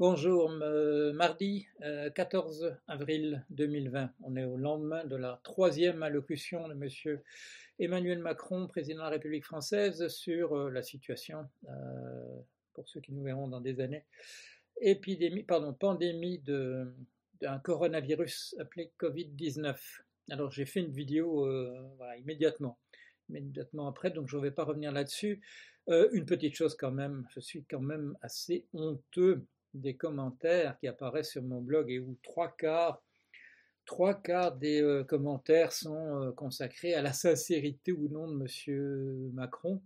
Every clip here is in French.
Bonjour, mardi 14 euh, avril 2020. On est au lendemain de la troisième allocution de M. Emmanuel Macron, président de la République française, sur euh, la situation, euh, pour ceux qui nous verront dans des années, pardon, pandémie d'un coronavirus appelé Covid-19. Alors j'ai fait une vidéo immédiatement, immédiatement après, donc je ne vais pas revenir là-dessus. une petite chose quand même, je suis quand même assez honteux des commentaires qui apparaissent sur mon blog et où trois quarts, trois quarts des euh, commentaires sont euh, consacrés à la sincérité ou non de M. Macron.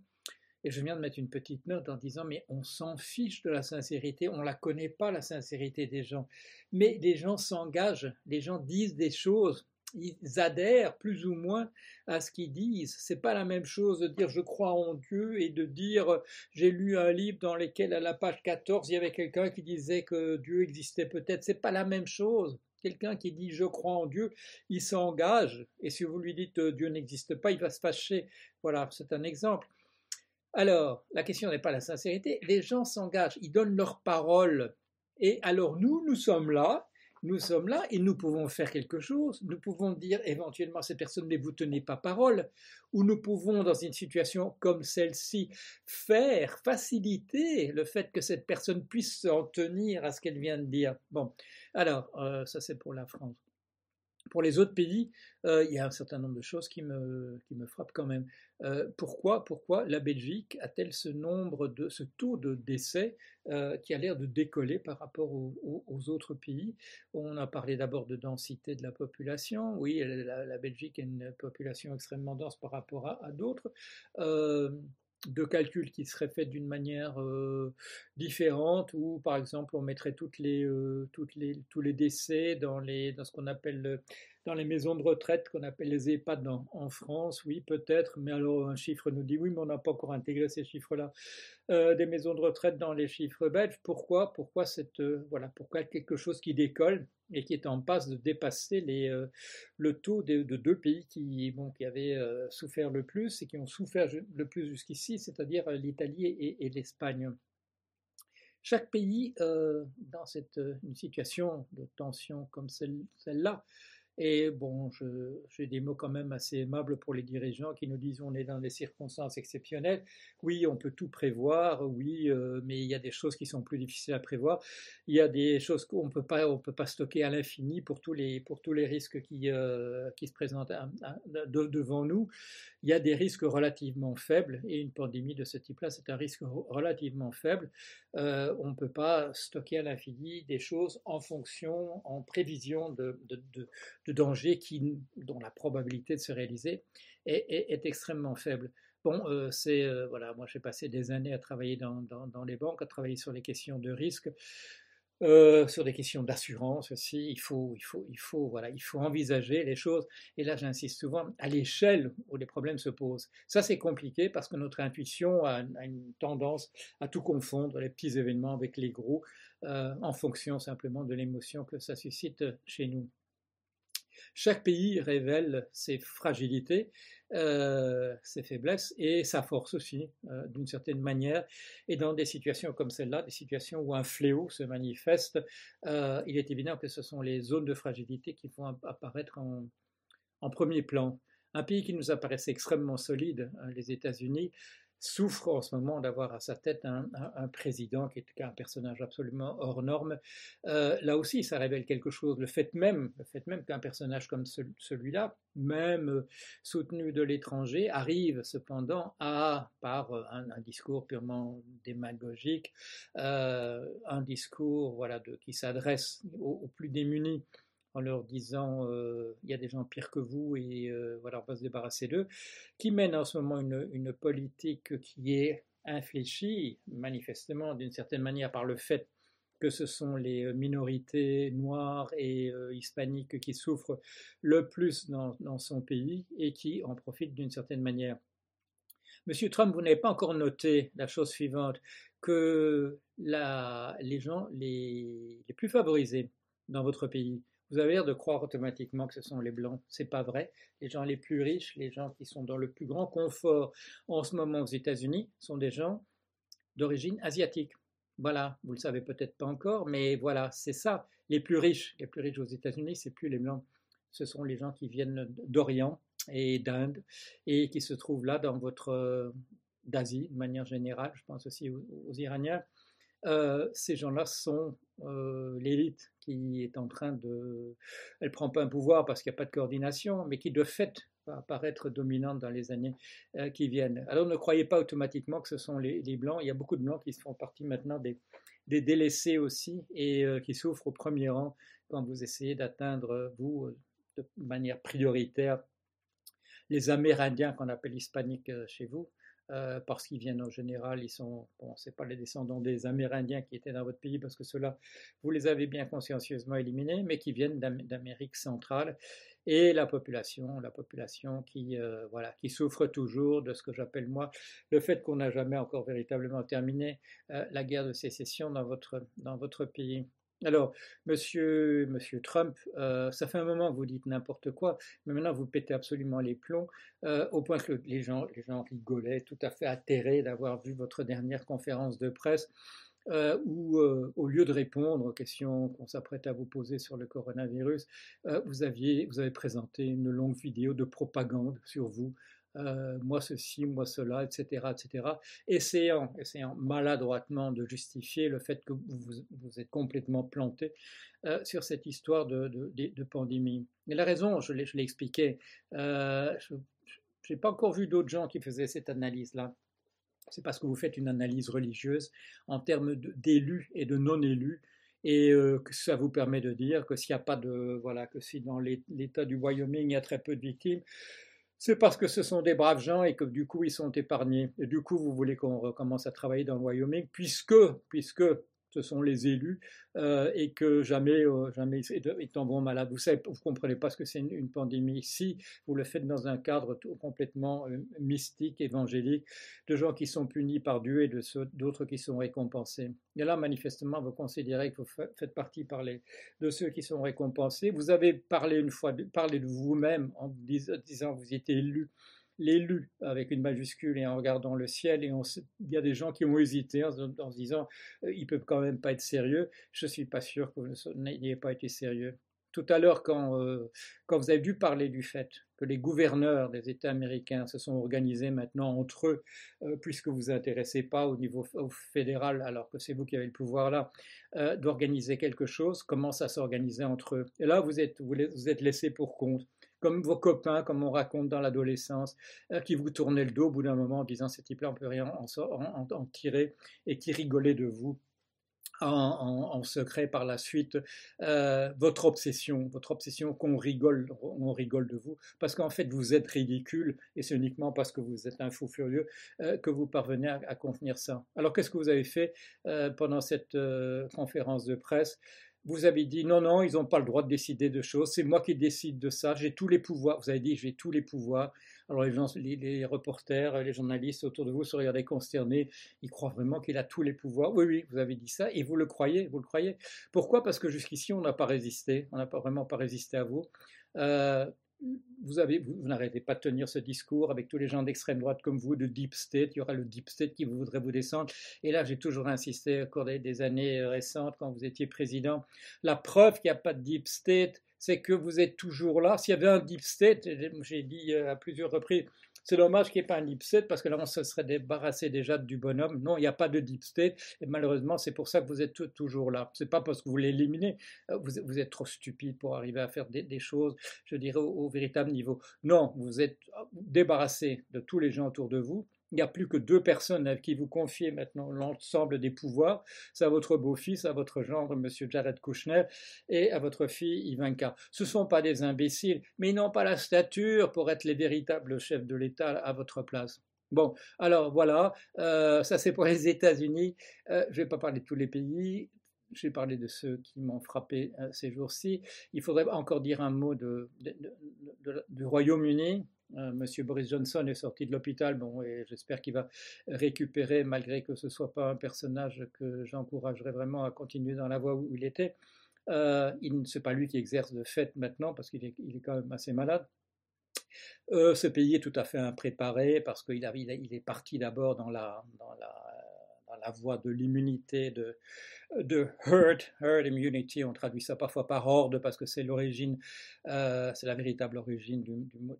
Et je viens de mettre une petite note en disant mais on s'en fiche de la sincérité, on ne la connaît pas la sincérité des gens. Mais les gens s'engagent, les gens disent des choses ils adhèrent plus ou moins à ce qu'ils disent. C'est pas la même chose de dire je crois en Dieu et de dire j'ai lu un livre dans lequel à la page 14 il y avait quelqu'un qui disait que Dieu existait peut-être. C'est pas la même chose. Quelqu'un qui dit je crois en Dieu, il s'engage et si vous lui dites Dieu n'existe pas, il va se fâcher. Voilà, c'est un exemple. Alors, la question n'est pas la sincérité, les gens s'engagent, ils donnent leur parole. Et alors nous, nous sommes là, nous sommes là et nous pouvons faire quelque chose. Nous pouvons dire éventuellement à cette personne, ne vous tenez pas parole. Ou nous pouvons, dans une situation comme celle-ci, faire, faciliter le fait que cette personne puisse s'en tenir à ce qu'elle vient de dire. Bon, alors, euh, ça c'est pour la France. Pour les autres pays, euh, il y a un certain nombre de choses qui me, qui me frappent quand même. Euh, pourquoi, pourquoi la Belgique a-t-elle ce nombre de ce taux de décès euh, qui a l'air de décoller par rapport aux, autres pays? On a parlé d'abord de densité de la population. Oui, la, Belgique a une population extrêmement dense par rapport à, à d'autres de calculs qui seraient faits d'une manière euh, différente, où par exemple on mettrait toutes les, euh, les, tous les décès dans, les, dans ce qu'on appelle dans les maisons de retraite qu'on appelle les EHPAD en, France, oui peut-être, mais alors un chiffre nous dit oui, mais on n'a pas encore intégré ces chiffres-là euh, des maisons de retraite dans les chiffres belges. Pourquoi Pourquoi cette voilà Pourquoi quelque chose qui décolle et qui est en passe de dépasser les, le taux de, deux pays qui, bon, qui avaient souffert le plus et qui ont souffert le plus jusqu'ici, c'est-à-dire l'Italie et, l'Espagne. Chaque pays, dans cette, une situation de tension comme celle-là, et bon, j'ai des mots quand même assez aimables pour les dirigeants qui nous disent on est dans des circonstances exceptionnelles. Oui, on peut tout prévoir, oui, euh, mais il y a des choses qui sont plus difficiles à prévoir. Il y a des choses qu'on peut pas, on peut pas stocker à l'infini pour tous les pour tous les risques qui euh, qui se présentent devant nous. Il y a des risques relativement faibles et une pandémie de ce type-là, c'est un risque relativement faible. Euh, on ne peut pas stocker à l'infini des choses en fonction, en prévision de, danger qui, dont la probabilité de se réaliser est, extrêmement faible. Bon, euh, c'est euh, voilà, moi j'ai passé des années à travailler dans, dans, les banques, à travailler sur les questions de risque, euh, sur des questions d'assurance aussi. Il faut, il faut, il faut, voilà, il faut envisager les choses. Et là, j'insiste souvent à l'échelle où les problèmes se posent. Ça, c'est compliqué parce que notre intuition a, une tendance à tout confondre, les petits événements avec les gros, en fonction simplement de l'émotion que ça suscite chez nous. Chaque pays révèle ses fragilités, euh, ses faiblesses et sa force aussi, euh, d'une certaine manière. Et dans des situations comme celle-là, des situations où un fléau se manifeste, euh, il est évident que ce sont les zones de fragilité qui vont apparaître en, en premier plan. Un pays qui nous apparaissait extrêmement solide, hein, les États-Unis, souffre en ce moment d'avoir à sa tête un, président qui est un personnage absolument hors norme. Euh, là aussi, ça révèle quelque chose. Le fait même, le fait même qu'un personnage comme celui-là, même euh, soutenu de l'étranger, arrive cependant à, par un, discours purement démagogique, euh, un discours voilà, de, qui s'adresse aux plus démunis, en leur disant euh, il y a des gens pires que vous et euh, voilà, on va se débarrasser d'eux, qui mène en ce moment une, politique qui est infléchie, manifestement d'une certaine manière par le fait que ce sont les minorités noires et euh, hispaniques qui souffrent le plus dans, son pays et qui en profitent d'une certaine manière. Monsieur Trump, vous n'avez pas encore noté la chose suivante, que les gens les, les plus favorisés dans votre pays vous avez l'air de croire automatiquement que ce sont les blancs. C'est pas vrai. Les gens les plus riches, les gens qui sont dans le plus grand confort en ce moment aux États-Unis, sont des gens d'origine asiatique. Voilà, vous le savez peut-être pas encore, mais voilà, c'est ça. Les plus riches, les plus riches aux États-Unis, c'est plus les blancs, ce sont les gens qui viennent d'Orient et d'Inde et qui se trouvent là dans votre d'Asie de manière générale. Je pense aussi aux, Iraniens. Euh, ces gens-là sont euh, l'élite en train de. Elle prend pas un pouvoir parce qu'il n'y a pas de coordination, mais qui de fait va apparaître dominante dans les années euh, qui viennent. Alors ne croyez pas automatiquement que ce sont les, blancs. Il y a beaucoup de blancs qui font partie maintenant des, des délaissés aussi et qui souffrent au premier rang quand vous essayez d'atteindre, vous, de manière prioritaire, les Amérindiens qu'on appelle hispaniques chez vous. Euh, parce qu'ils viennent en général, ils sont, bon, c'est pas les descendants des Amérindiens qui étaient dans votre pays, parce que ceux-là, vous les avez bien consciencieusement éliminés, mais qui viennent d'Amérique centrale, et la population, la population qui, euh, voilà, qui souffre toujours de ce que j'appelle moi le fait qu'on n'a jamais encore véritablement terminé euh, la guerre de sécession dans votre, dans votre pays. Alors, monsieur, Trump, euh, ça fait un moment que vous dites n'importe quoi, mais maintenant vous pétez absolument les plombs, euh, au point que les gens, les gens rigolaient, tout à fait atterrés d'avoir vu votre dernière conférence de presse, euh, où, au lieu de répondre aux questions qu'on s'apprête à vous poser sur le coronavirus, vous, aviez, vous avez présenté une longue vidéo de propagande sur vous, euh, moi ceci, moi cela, etc., etc., essayant, essayant maladroitement de justifier le fait que vous, êtes complètement planté euh, sur cette histoire de, pandémie. Et la raison, je l'ai expliqué, euh, je n'ai pas encore vu d'autres gens qui faisaient cette analyse-là. C'est parce que vous faites une analyse religieuse en termes d'élus et de non-élus, et que ça vous permet de dire que s'il n'y a pas de voilà que si dans l'État du Wyoming il y a très peu de victimes, c'est parce que ce sont des braves gens et que du coup ils sont épargnés. Et du coup, vous voulez qu'on recommence à travailler dans le Wyoming, puisque, puisque ce sont les élus, euh, et que jamais, euh, jamais ils tomberont malades. Vous savez, vous comprenez pas ce que c'est une, pandémie. Si vous le faites dans un cadre tout, complètement euh, mystique, évangélique, de gens qui sont punis par Dieu et de d'autres qui sont récompensés. Et là, manifestement, vous considérez que vous faites partie par de ceux qui sont récompensés. Vous avez parlé une fois, parlé de vous-même en disant que vous étiez élu l'élu avec une majuscule et en regardant le ciel. Et il y a des gens qui ont hésité en, se disant euh, il peut quand même pas être sérieux. Je ne suis pas sûr que vous n'ayez pas été sérieux. Tout à l'heure, quand, euh, quand vous avez dû parler du fait que les gouverneurs des États américains se sont organisés maintenant entre eux, euh, puisque vous vous intéressez pas au niveau fédéral, alors que c'est vous qui avez le pouvoir là, d'organiser quelque chose, commencent à s'organiser entre eux? Et là, vous êtes, vous êtes laissé pour compte comme vos copains, comme on raconte dans l'adolescence, euh, qui vous tournaient le dos au bout d'un moment en disant ces types-là, on peut rien en, tirer, et qui rigolaient de vous. En, secret par la suite euh, votre obsession, votre obsession qu'on rigole, on rigole de vous, parce qu'en fait vous êtes ridicule et c'est uniquement parce que vous êtes un fou furieux euh, que vous parvenez à, contenir ça. Alors qu'est-ce que vous avez fait pendant cette conférence de presse? Vous avez dit non, non, ils n'ont pas le droit de décider de choses, c'est moi qui décide de ça, j'ai tous les pouvoirs. Vous avez dit j'ai tous les pouvoirs. Alors les, les, reporters, les journalistes autour de vous se regardaient consternés, ils croient vraiment qu'il a tous les pouvoirs. Oui, oui, vous avez dit ça et vous le croyez, vous le croyez. Pourquoi? Parce que jusqu'ici on n'a pas résisté, on n'a pas vraiment pas résisté à vous. Euh, vous, n'arrêtez pas de tenir ce discours avec tous les gens d'extrême droite comme vous, de deep state. Il y aura le deep state qui voudrait vous descendre. Et là, j'ai toujours insisté au cours des, années récentes, quand vous étiez président. La preuve qu'il n'y a pas de deep state, c'est que vous êtes toujours là. S'il y avait un deep state, j'ai dit euh, à plusieurs reprises, c'est dommage qu'il n'y ait pas un deep state parce que là, on se serait débarrassé déjà du bonhomme. Non, il n'y a pas de deep state et malheureusement, c'est pour ça que vous êtes toujours là. C'est pas parce que vous l'éliminez. Euh, vous, vous, êtes trop stupide pour arriver à faire des, choses, je dirais, au, véritable niveau. Non, vous êtes débarrassé de tous les gens autour de vous il n'y a plus que deux personnes à qui vous confiez maintenant l'ensemble des pouvoirs. C'est à votre beau-fils, à votre gendre, M. Jared Kushner, et à votre fille Ivanka. Ce ne sont pas des imbéciles, mais ils n'ont pas la stature pour être les véritables chefs de l'État à votre place. Bon, alors voilà, euh, ça c'est pour les États-Unis. Euh, je ne vais pas parler de tous les pays. J'ai parlé de ceux qui m'ont frappé euh, ces jours-ci. Il faudrait encore dire un mot du Royaume-Uni. Euh, Monsieur Boris Johnson est sorti de l'hôpital, bon, et j'espère qu'il va récupérer, malgré que ce ne soit pas un personnage que j'encouragerais vraiment à continuer dans la voie où il était. Euh, il n'est pas lui qui exerce de fait maintenant, parce qu'il est, quand même assez malade. Euh, ce pays est tout à fait impréparé, parce qu'il il est parti d'abord dans la la voie de l'immunité, de, de herd, herd immunity, on traduit ça parfois par horde parce que c'est l'origine, euh, c'est la véritable origine du,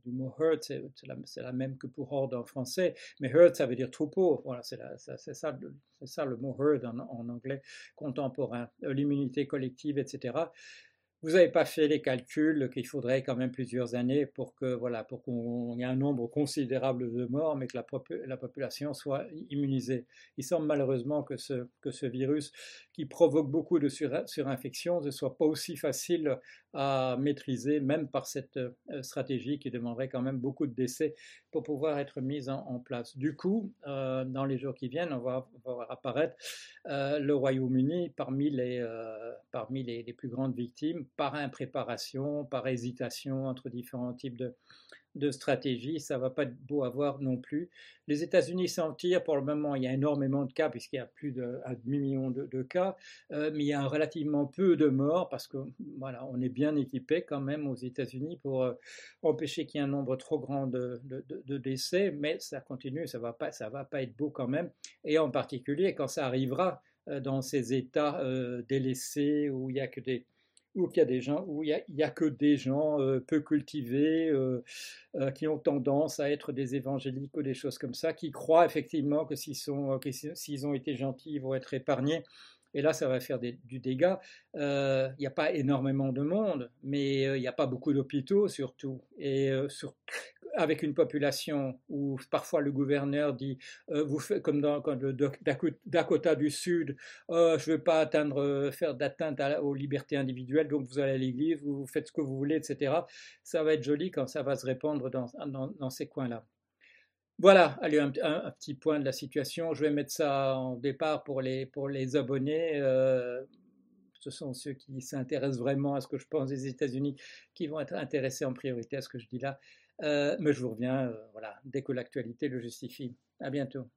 du, mot herd, c'est la, même que pour horde en français, mais herd ça veut dire troupeau, voilà, c'est ça, le mot herd en, en anglais contemporain, l'immunité collective, etc vous n'avez pas fait les calculs qu'il faudrait quand même plusieurs années pour que voilà pour qu'on ait un nombre considérable de morts, mais que la, la, population soit immunisée. Il semble malheureusement que ce, que ce virus qui provoque beaucoup de sur, surinfection ne soit pas aussi facile à maîtriser, même par cette euh, stratégie qui demanderait quand même beaucoup de décès pour pouvoir être mise en, place. Du coup, euh, dans les jours qui viennent, on va, voir apparaître euh, le Royaume-Uni parmi, les, parmi les plus grandes victimes par impréparation, par hésitation entre différents types de, de stratégies. Ça va pas être beau à voir non plus. Les États-Unis s'en tirent pour le moment. Il y a énormément de cas puisqu'il y a plus d'un demi-million de, cas, euh, mais il y a relativement peu de morts parce que voilà, on est bien équipé quand même aux États-Unis pour euh, empêcher qu'il y ait un nombre trop grand de, de, décès. Mais ça continue, ça va va pas être beau quand même. Et en particulier quand ça arrivera euh, dans ces États délaissés où il y a que des où il y a des gens, où il a, que des gens euh, peu cultivés, euh, euh, qui ont tendance à être des évangéliques ou des choses comme ça, qui croient effectivement que s'ils, sont, s'ils ont été gentils, ils vont être épargnés. Et là, ça va faire du dégât. Il n'y a pas énormément de monde, mais il n'y a pas beaucoup d'hôpitaux surtout. Et sur, avec une population où parfois le gouverneur dit, euh, comme dans, le Dakota du Sud, oh, je ne veux pas atteindre, euh, faire d'atteinte aux libertés individuelles, donc vous allez à l'église, vous faites ce que vous voulez, etc. Ça va être joli quand ça va se répandre dans, ces coins-là. Voilà, allez, un, petit point de la situation. Je vais mettre ça en départ pour les, pour les abonnés. Euh, ce sont ceux qui s'intéressent vraiment à ce que je pense des États-Unis qui vont être intéressés en priorité à ce que je dis là. Euh, mais je vous reviens, euh, voilà, dès que l'actualité le justifie. À bientôt.